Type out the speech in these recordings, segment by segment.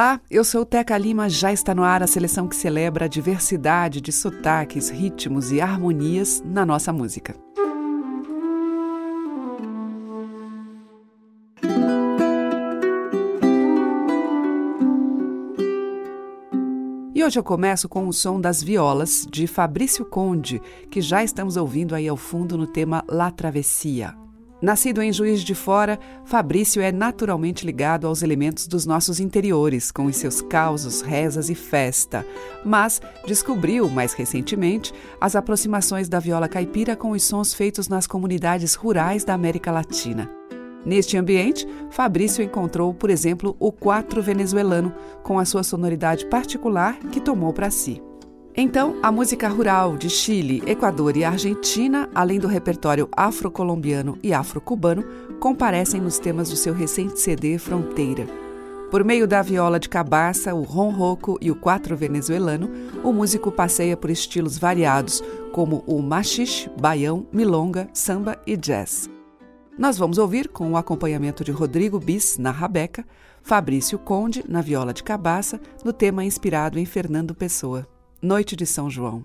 Olá, eu sou Teca Lima, já está no ar a seleção que celebra a diversidade de sotaques, ritmos e harmonias na nossa música. E hoje eu começo com o som das violas de Fabrício Conde, que já estamos ouvindo aí ao fundo no tema La Travessia. Nascido em Juiz de Fora, Fabrício é naturalmente ligado aos elementos dos nossos interiores, com os seus causos, rezas e festa, mas descobriu, mais recentemente, as aproximações da viola caipira com os sons feitos nas comunidades rurais da América Latina. Neste ambiente, Fabrício encontrou, por exemplo, o quatro venezuelano, com a sua sonoridade particular que tomou para si. Então, a música rural de Chile, Equador e Argentina, além do repertório afro-colombiano e afro-cubano, comparecem nos temas do seu recente CD Fronteira. Por meio da viola de cabaça, o ronroco e o quatro venezuelano, o músico passeia por estilos variados, como o machixe, baião, milonga, samba e jazz. Nós vamos ouvir, com o acompanhamento de Rodrigo Bis na rabeca, Fabrício Conde na viola de cabaça, no tema inspirado em Fernando Pessoa. Noite de São João.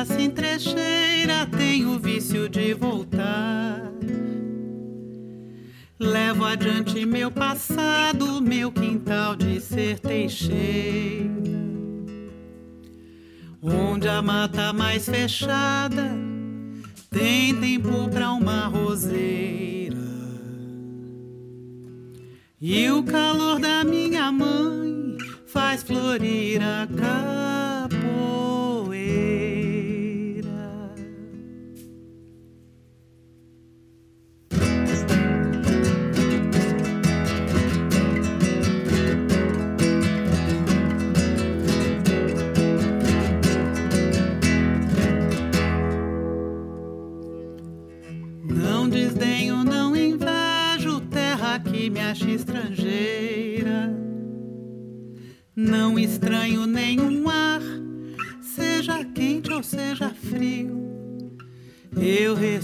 Sendo assim trecheira, tenho o vício de voltar. Levo adiante meu passado, meu quintal de ser teixeira. Onde a mata mais fechada tem tempo pra uma roseira. E o calor da minha mãe faz florir a capoeira.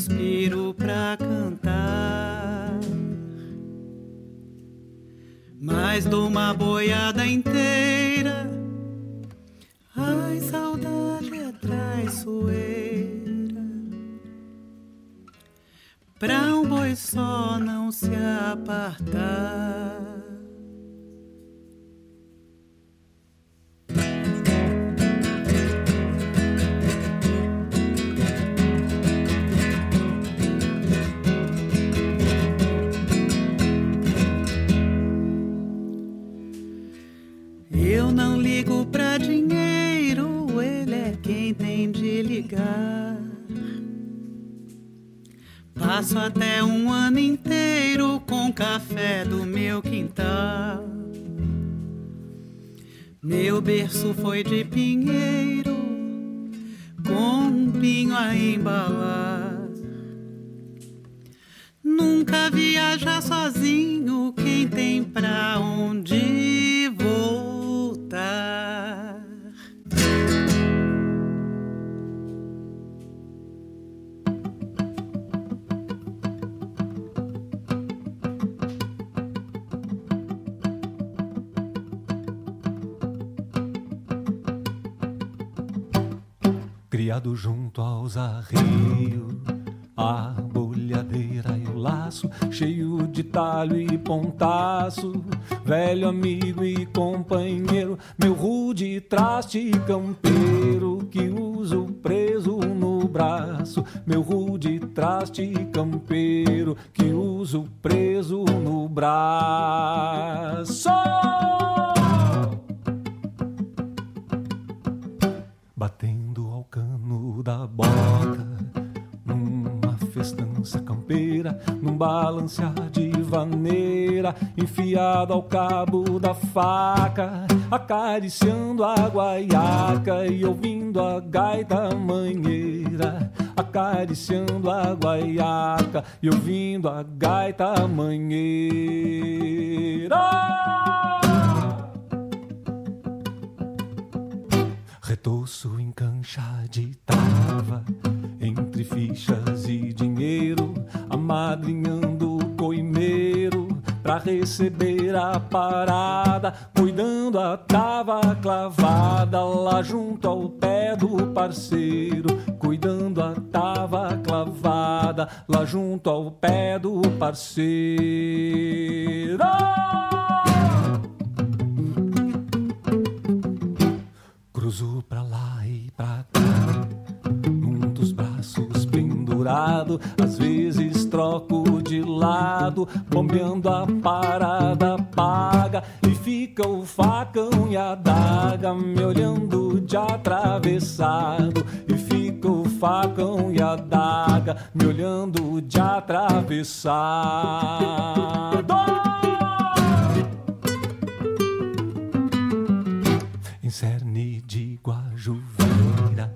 Eu respiro pra cantar. Mas dou uma boiada inteira. Ai, saudade é traiçoeira. Pra um boi só não se apartar. Passo até um ano inteiro com café do meu quintal. Meu berço foi de pinheiro, com um pinho a embalar. Nunca viaja sozinho quem tem pra onde voltar. Junto aos arreios, a bolhadeira e o laço, cheio de talho e pontaço. Velho amigo e companheiro, meu rude traste campeiro, que uso preso no braço. Meu rude traste campeiro, que uso preso no braço. batendo festança campeira, num balancear de vaneira, enfiado ao cabo da faca, acariciando a guaiaca e ouvindo a gaita manheira, acariciando a guaiaca e ouvindo a gaita manheira. Retoço em cancha de tava, entre fichas e dinheiro, amadrinhando o coimeiro pra receber a parada, cuidando a tava clavada lá junto ao pé do parceiro, cuidando a tava clavada lá junto ao pé do parceiro. Cruzo pendurado. Às vezes troco de lado, bombeando a parada paga. E fica o facão e a daga me olhando de atravessado. E fica o facão e a daga me olhando de atravessado. em cerne de guajuveira,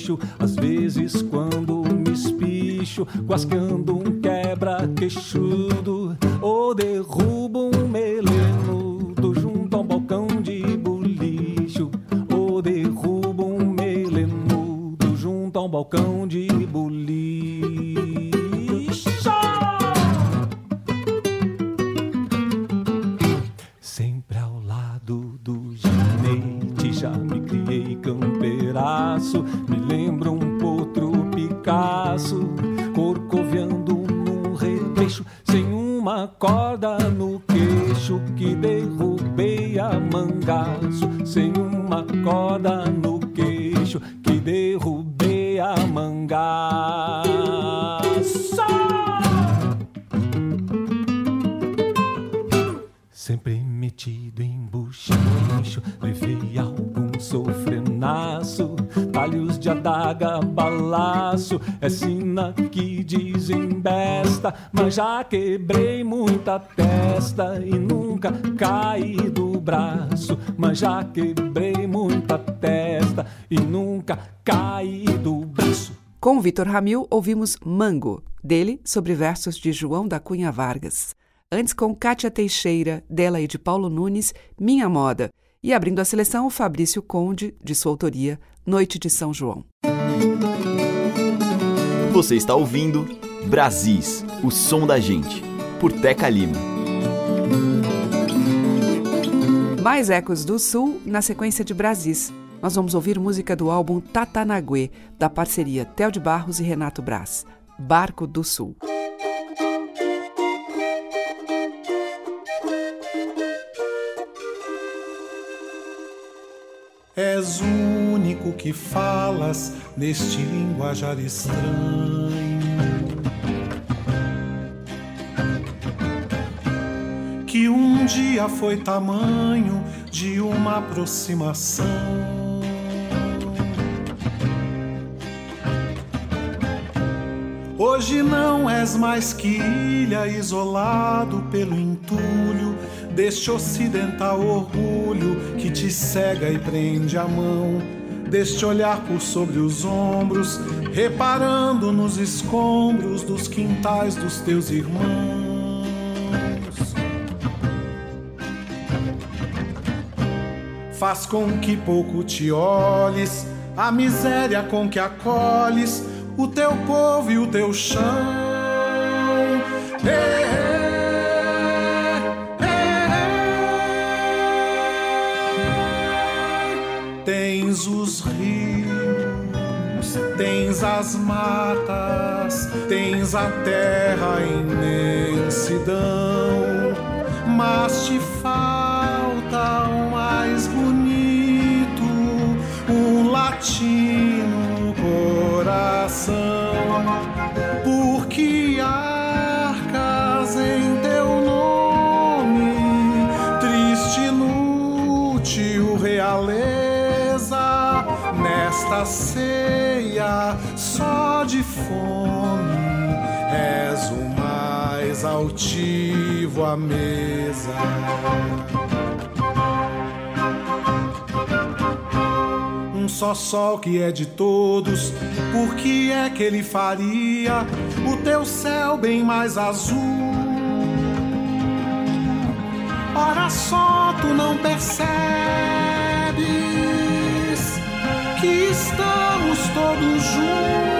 capricho, às vezes quando me espicho, guascando um quebra-queixudo, ou derrubo um melenudo junto ao balcão de bolicho, ou derrubo um melenudo junto ao balcão de corda mas já quebrei muita testa e nunca caí do braço, mas já quebrei muita testa e nunca caí do braço. Com Vitor Ramil, ouvimos Mango, dele sobre versos de João da Cunha Vargas. Antes, com Kátia Teixeira, dela e de Paulo Nunes, Minha Moda. E abrindo a seleção, o Fabrício Conde, de sua autoria, Noite de São João. Você está ouvindo Brasis, o som da gente, por Teca Lima. Mais ecos do Sul na sequência de Brasis. Nós vamos ouvir música do álbum Tatanaguê, da parceria Theo de Barros e Renato Braz, Barco do Sul. És o único que falas neste linguajar estranho. Que um dia foi tamanho de uma aproximação. Hoje não és mais que ilha isolado pelo entulho deste ocidental orgulho que te cega e prende a mão, deste olhar por sobre os ombros, reparando nos escombros dos quintais dos teus irmãos. Faz com que pouco te olhes, a miséria com que acolhes o teu povo e o teu chão. Ei, tens as matas, tens a terra imensidão, mas te falta o mais bonito, mesa. Um só sol que é de todos, por que é que ele faria o teu céu bem mais azul? Ora só tu não percebes que estamos todos juntos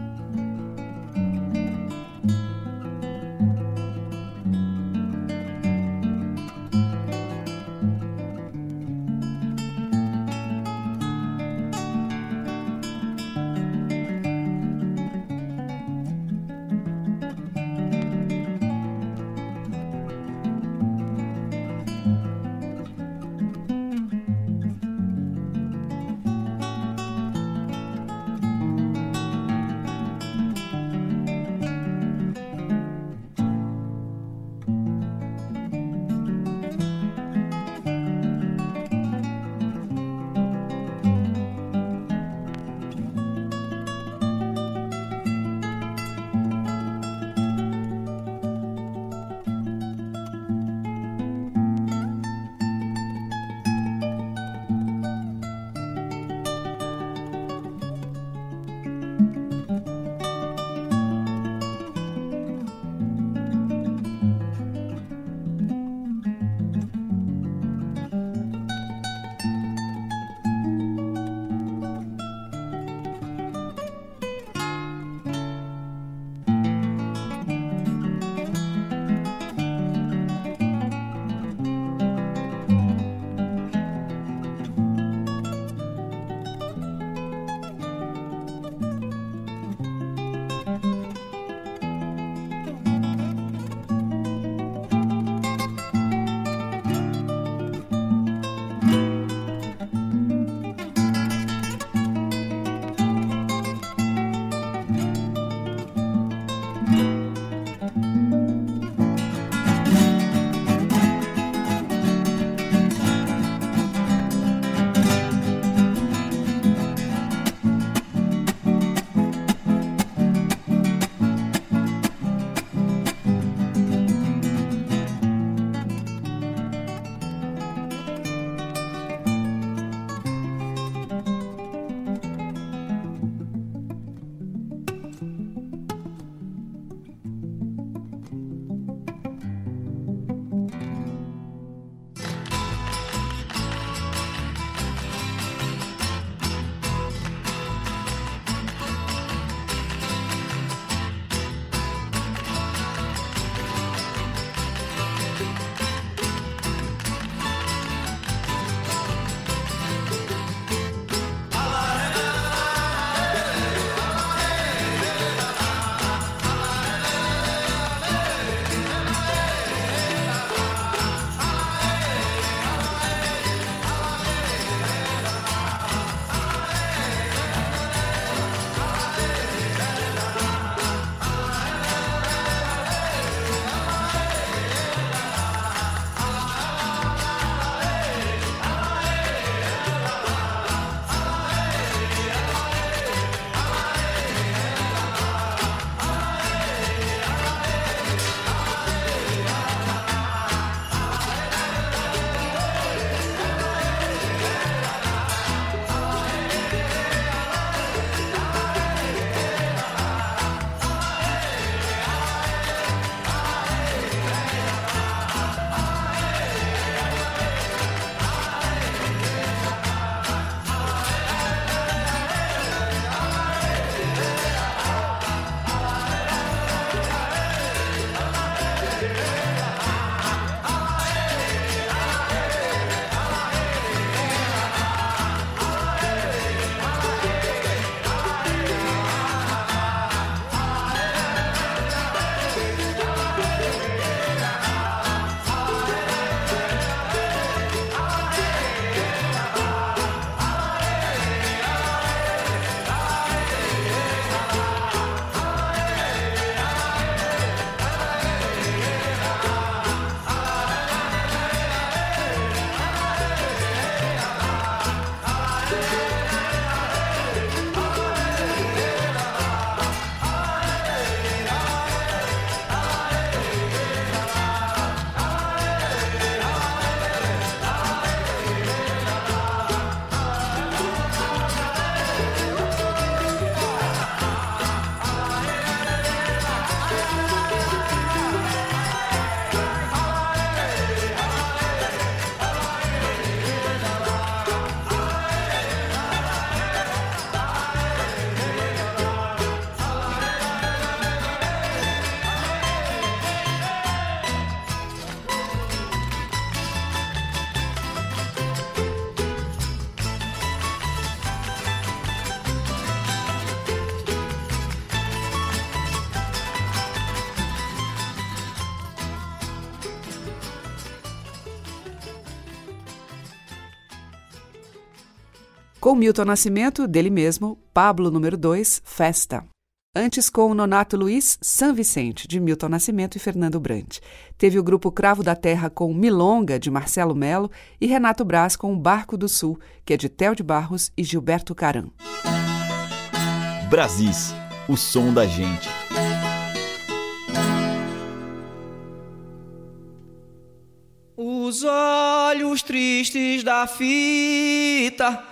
Com Milton Nascimento, dele mesmo, Pablo número 2, Festa. Antes com o Nonato Luiz, San Vicente, de Milton Nascimento e Fernando Brant. Teve o grupo Cravo da Terra com Milonga, de Marcelo Melo, e Renato Braz com o Barco do Sul, que é de Theo de Barros e Gilberto Caram. Brasis, o som da gente. Os olhos tristes da fita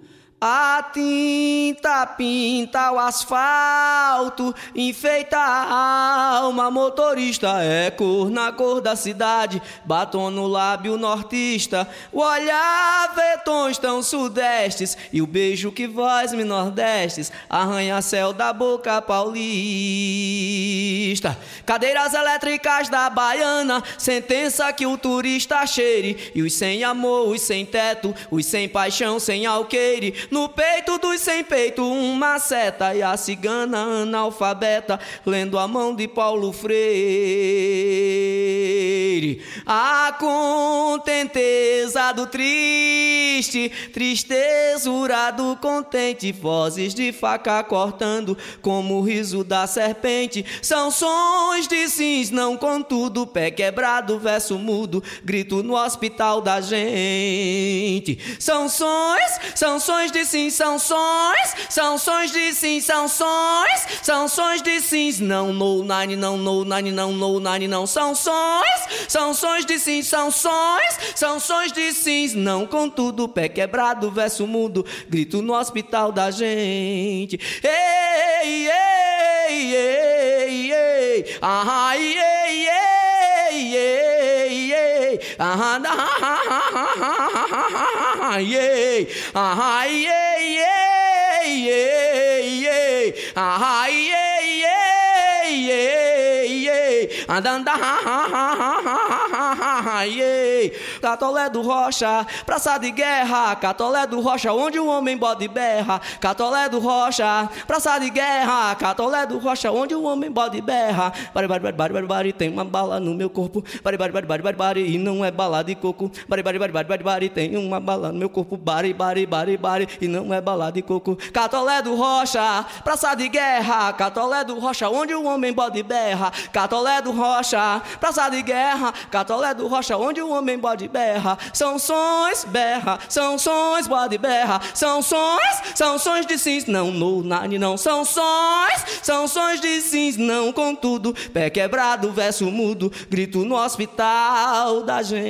A tinta pinta o asfalto, enfeita a alma, motorista é cor na cor da cidade, batom no lábio nortista, o olhar vê tons tão sudestes e o beijo que voz me nordestes, arranha-céu da boca paulista. Cadeiras elétricas da baiana, sentença que o turista cheire, e os sem amor, os sem teto, os sem paixão, sem alqueire, no peito dos sem peito, uma seta e a cigana analfabeta, lendo a mão de Paulo Freire. A contenteza do triste, tristezura do contente, vozes de faca cortando, como o riso da serpente, são sons de sims, não contudo, pé quebrado, verso mudo, grito no hospital da gente. São sons, são sons de sim, são sons, são de sim, são sons, são de sims, não no nine, não no nine, não no nine, não. São sons, são de sim, são sons, são de sims, não contudo, pé quebrado, verso mudo, grito no hospital da gente. Ei, ei, ei, ei, ah, ei, ei, ei, Uh-huh, uh-huh, uh-huh, uh-huh. Yeah. Uh-huh. Yeah, yeah, yeah, yeah. Uh-huh. Yeah, yeah, yeah, yeah. And then the ha ha ha ha ha ha ha yeah. Catolé do Rocha, praça de guerra, Catolé do Rocha, onde o homem bode berra, Catolé do Rocha, praça de guerra, Catolé do Rocha, onde o homem bode berra, bari, bari, bari, bari, bari, bari, tem uma bala no meu corpo, bari, bari, bari, bari, bari, bari, e não é bala de coco, bari, bari, bari, bari, bari, bari, tem uma bala no meu corpo, bari, bari, bari, bari, e não é bala de coco, Catolé do Rocha, praça de guerra, Catolé do Rocha, onde o homem bode berra, Catolé do Rocha, praça de guerra, Catolé do Rocha, onde o homem bode berra, são sons, berra, são sons, bode berra, são sons, são sons de sims, não no nani, não. São sons, são sons de sims, não contudo, pé quebrado, verso mudo, grito no hospital da gente.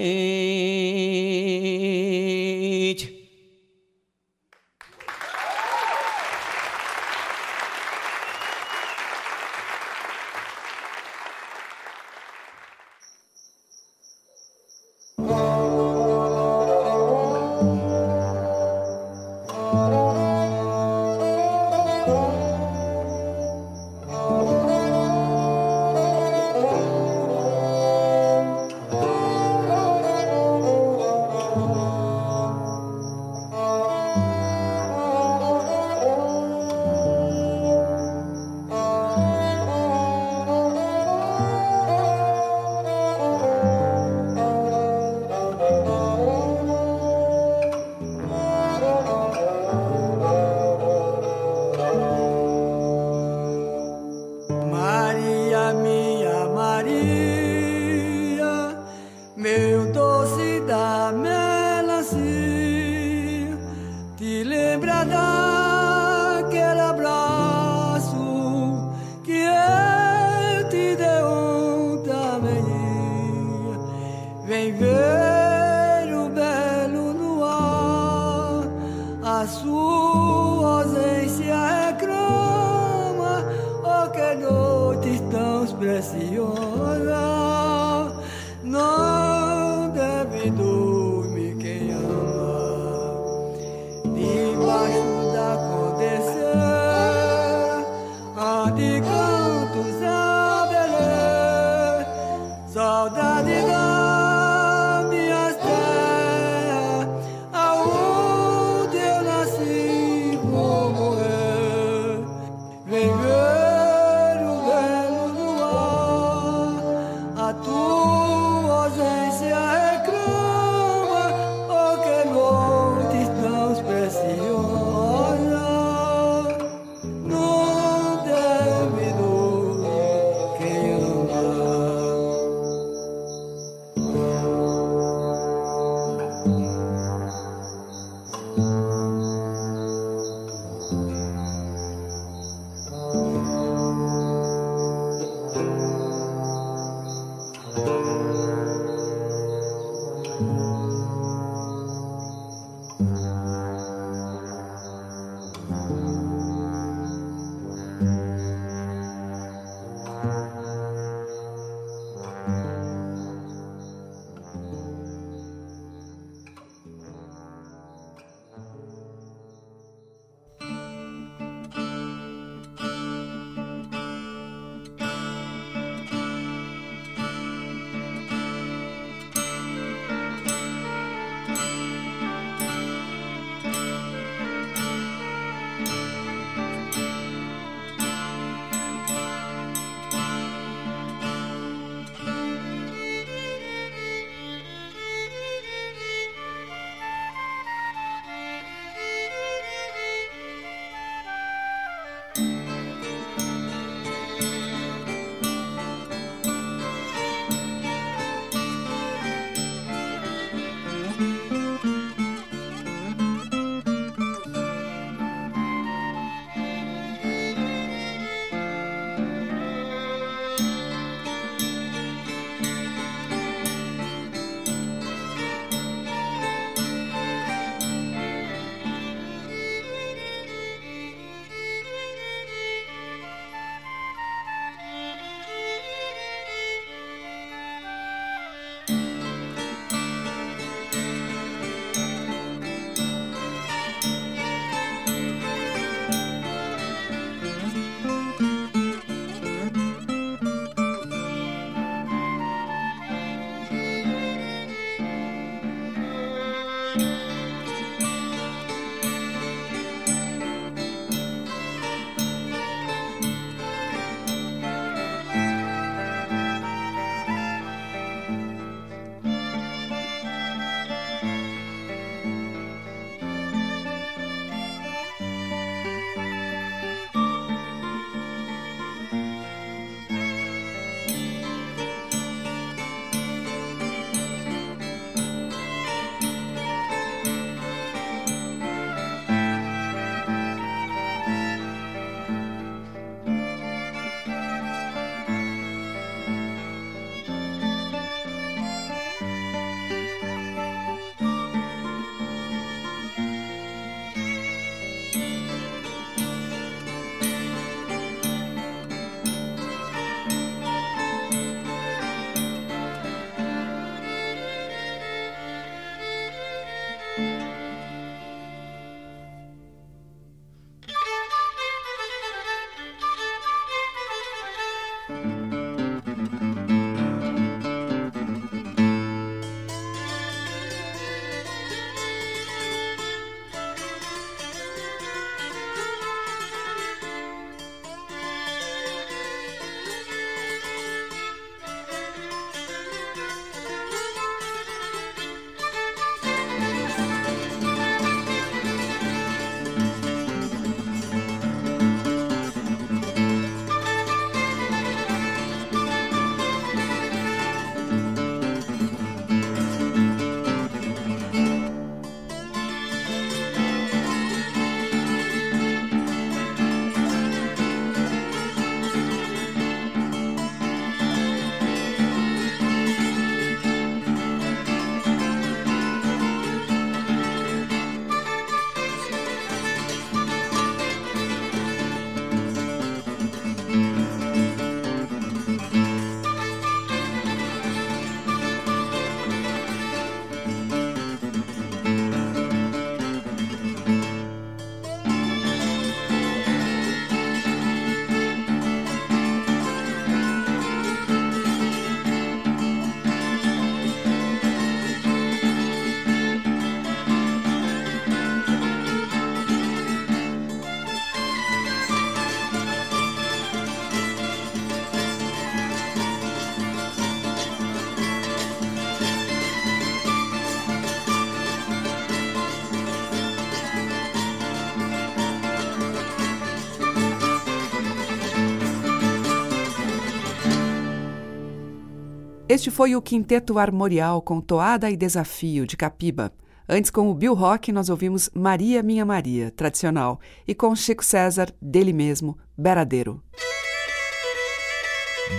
Este foi o Quinteto Armorial com Toada e Desafio, de Capiba. Antes, com o Bill Rock, nós ouvimos Maria Minha Maria, tradicional, e com Chico César, dele mesmo, Beradeiro.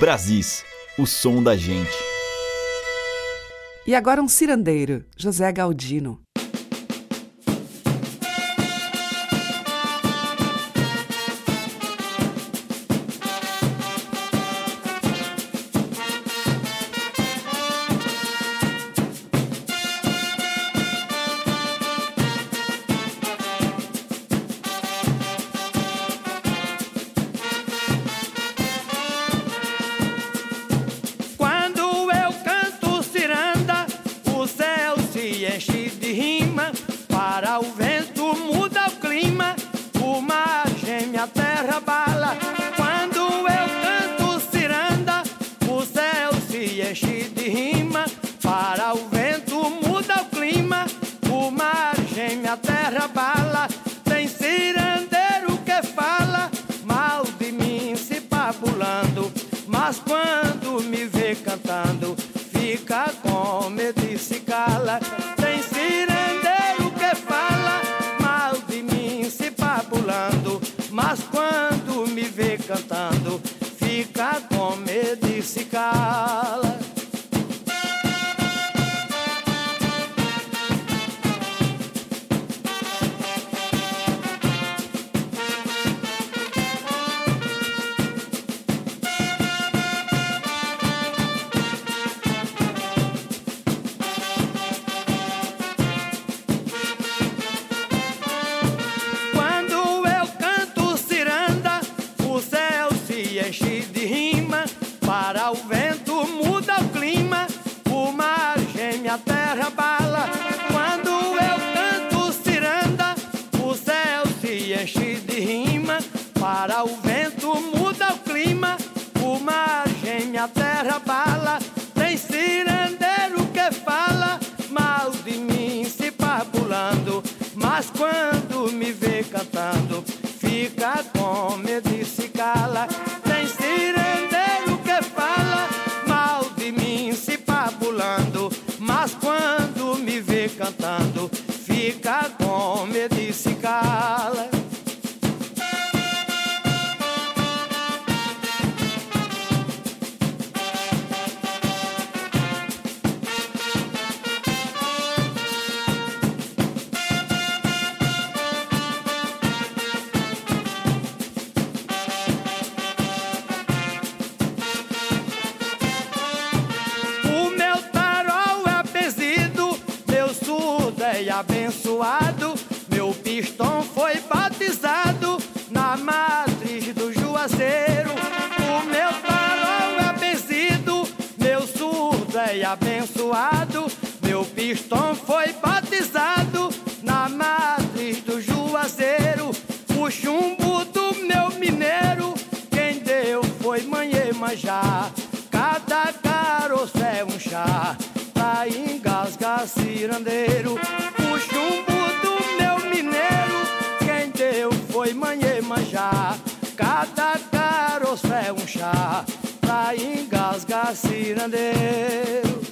Brasis, o som da gente. E agora um cirandeiro, José Galdino. Cada caroço é um chá tá pra engasgar cirandeiro. O chumbo do meu mineiro, quem deu foi manhê manjar. Cada caroço é um chá tá pra engasgar cirandeiro.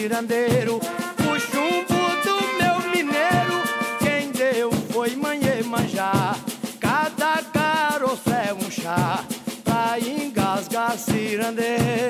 cirandeiro, o chumbo do meu mineiro, quem deu foi manhê manjar. Cada caroço é um chá pra engasgar cirandeiro.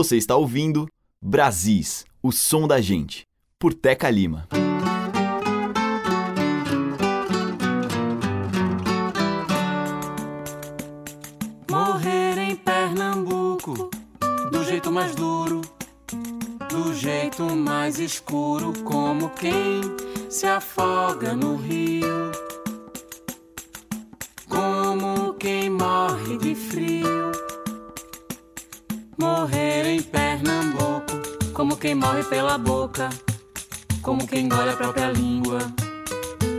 Você está ouvindo Brasis, o som da gente, por Teca Lima. Morrer em Pernambuco, do jeito mais duro, do jeito mais escuro, como quem se afoga no rio, quem morre pela boca, como quem engole a própria língua.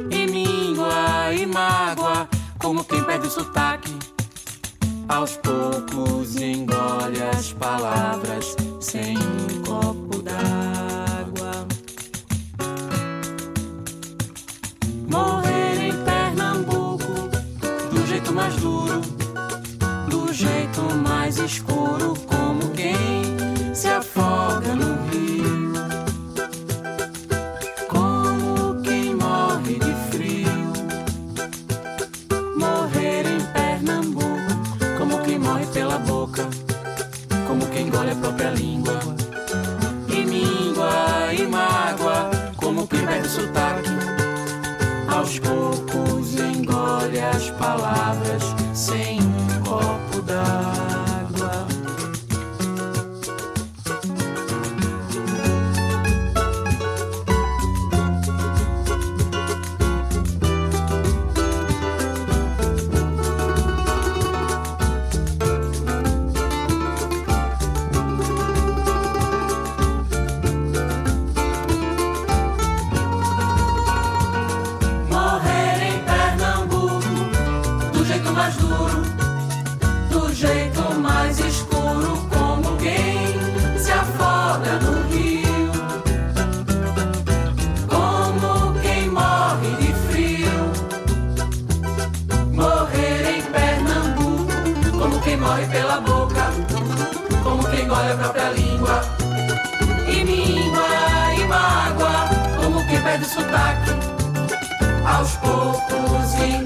E míngua e mágoa, como quem perde o sotaque. Aos poucos engole as palavras sem um copo d'água. Morrer em Pernambuco, do jeito mais duro, do jeito mais escuro, como quem se afoga Aos poucos engole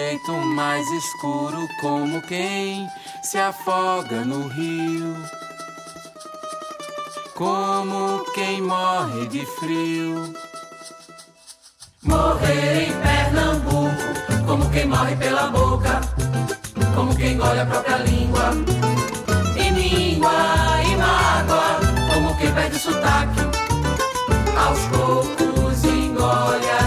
jeito mais escuro, como quem se afoga no rio, como quem morre de frio. Morrer em Pernambuco, como quem morre pela boca, como quem engole a própria língua, e míngua e mágoa, como quem perde o sotaque. Aos poucos engole as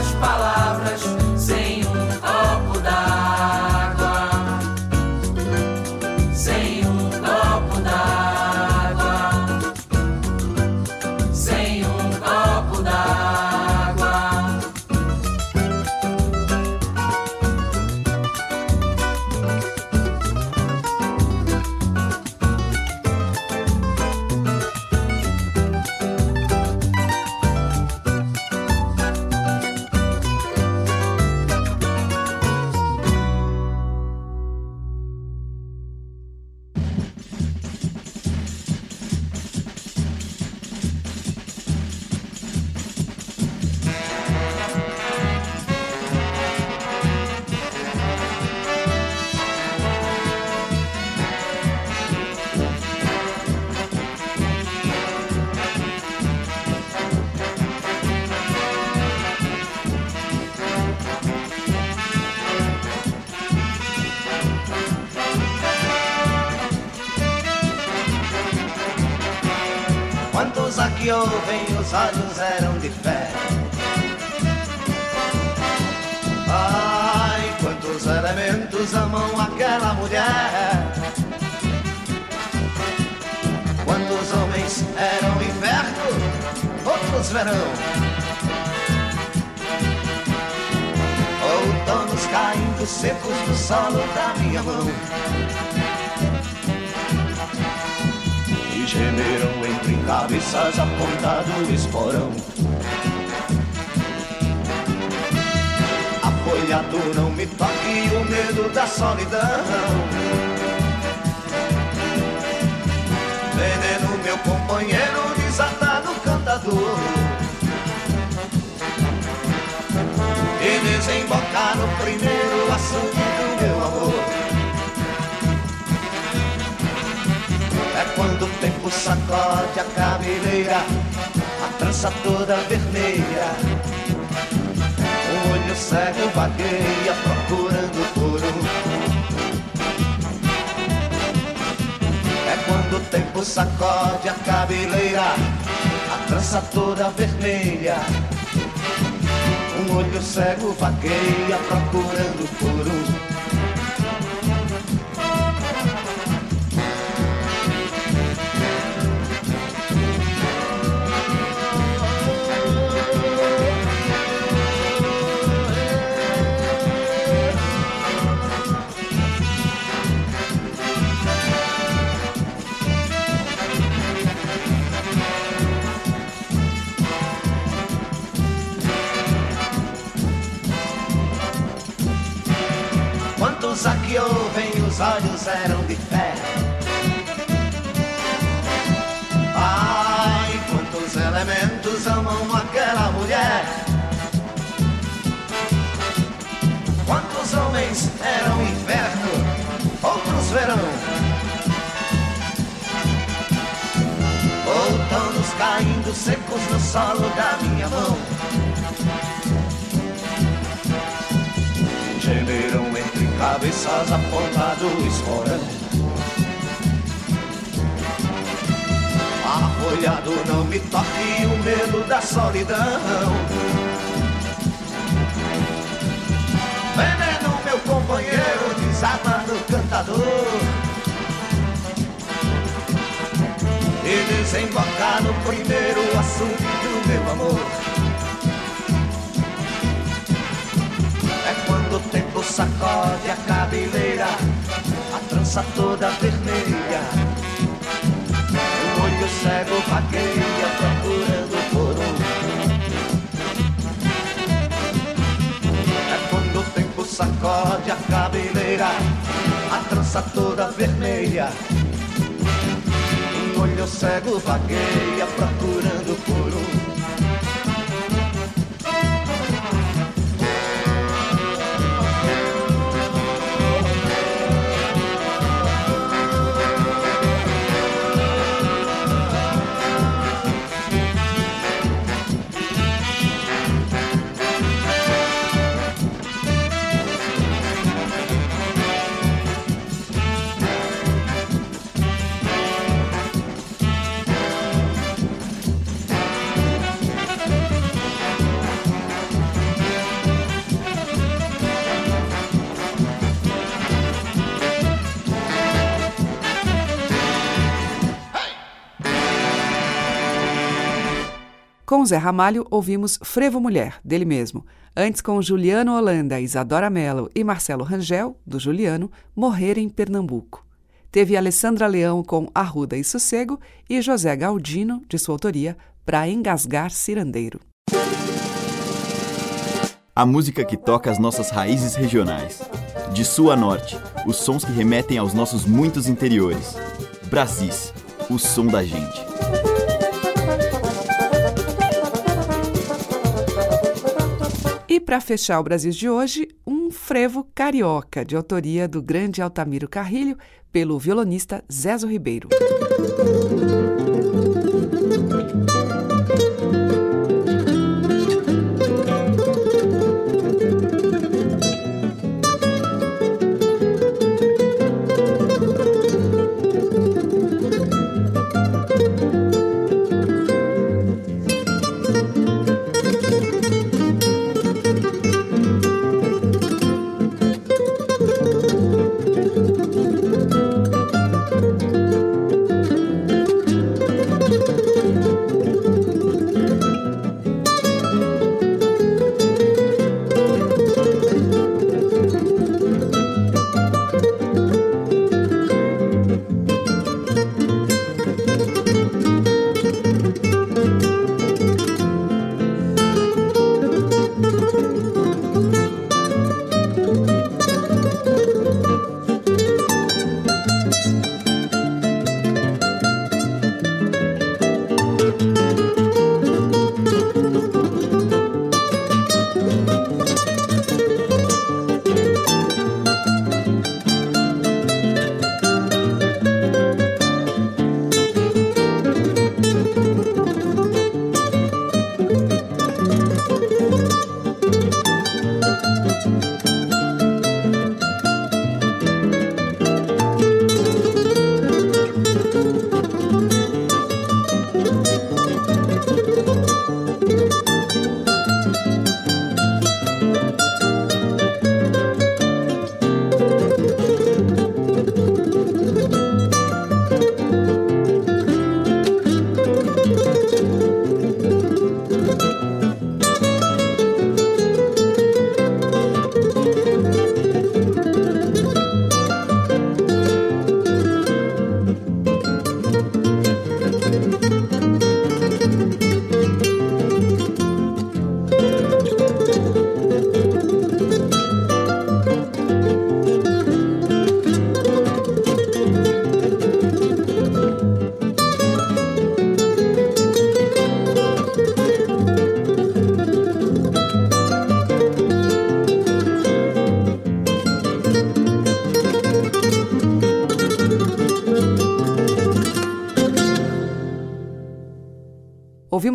desembocar no primeiro açude do meu amor. É quando o tempo sacode a cabeleira, a trança toda vermelha. O olho cego vagueia procurando um. É quando o tempo sacode a cabeleira, a trança toda vermelha. Olho cego vagueia procurando por. Eram de ferro? Ai, quantos elementos amam aquela mulher? Quantos homens eram inverno, outros verão? Outonos caindo secos no solo da minha mão. Gemeram cabeças apontado o esporão. Arrolhado não me toque o medo da solidão. Veneno, meu companheiro, desarmado cantador. E desembocar no primeiro assunto do meu amor. É quando o tempo sacode a cabeleira, a trança toda vermelha. O olho cego vagueia procurando por um. É quando o tempo sacode a cabeleira, a trança toda vermelha. Um olho cego vagueia procurando por um. Com Zé Ramalho, ouvimos Frevo Mulher, dele mesmo. Antes, com Juliano Holanda, Isadora Mello e Marcelo Rangel, do Juliano, Morrer em Pernambuco. Teve Alessandra Leão com Arruda e Sossego e José Galdino, de sua autoria, Pra Engasgar Cirandeiro. A música que toca as nossas raízes regionais. De sul a norte, os sons que remetem aos nossos muitos interiores. Brasis, o som da gente. E para fechar o Brasil de hoje, um frevo carioca, de autoria do grande Altamiro Carrilho, pelo violonista Zezo Ribeiro.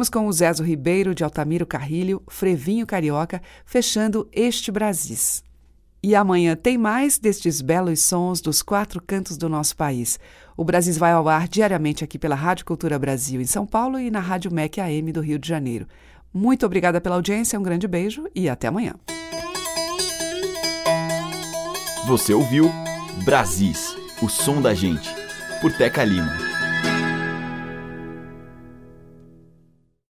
Com o Zezo Ribeiro, de Altamiro Carrilho, Frevinho Carioca, fechando este Brasis. E amanhã tem mais destes belos sons dos quatro cantos do nosso país. O Brasis vai ao ar diariamente aqui pela Rádio Cultura Brasil em São Paulo e na Rádio MEC AM do Rio de Janeiro. Muito obrigada pela audiência, um grande beijo e até amanhã. Você ouviu Brasis, o som da gente, por Teca Lima.